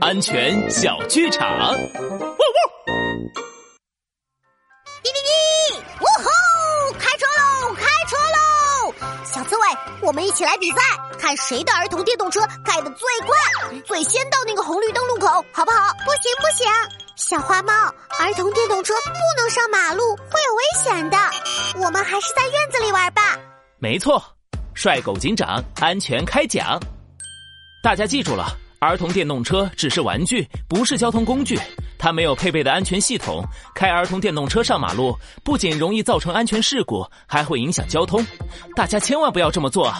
安全小剧场。呜呜！滴滴滴！呜吼！开车喽！开车喽！小刺猬，我们一起来比赛，看谁的儿童电动车开的最快，最先到那个红绿灯路口，好不好？不行不行，小花猫，儿童电动车不能上马路，会有危险的。我们还是在院子里玩吧。没错，帅狗警长安全开讲。大家记住了，儿童电动车只是玩具，不是交通工具。它没有配备的安全系统，开儿童电动车上马路不仅容易造成安全事故，还会影响交通。大家千万不要这么做。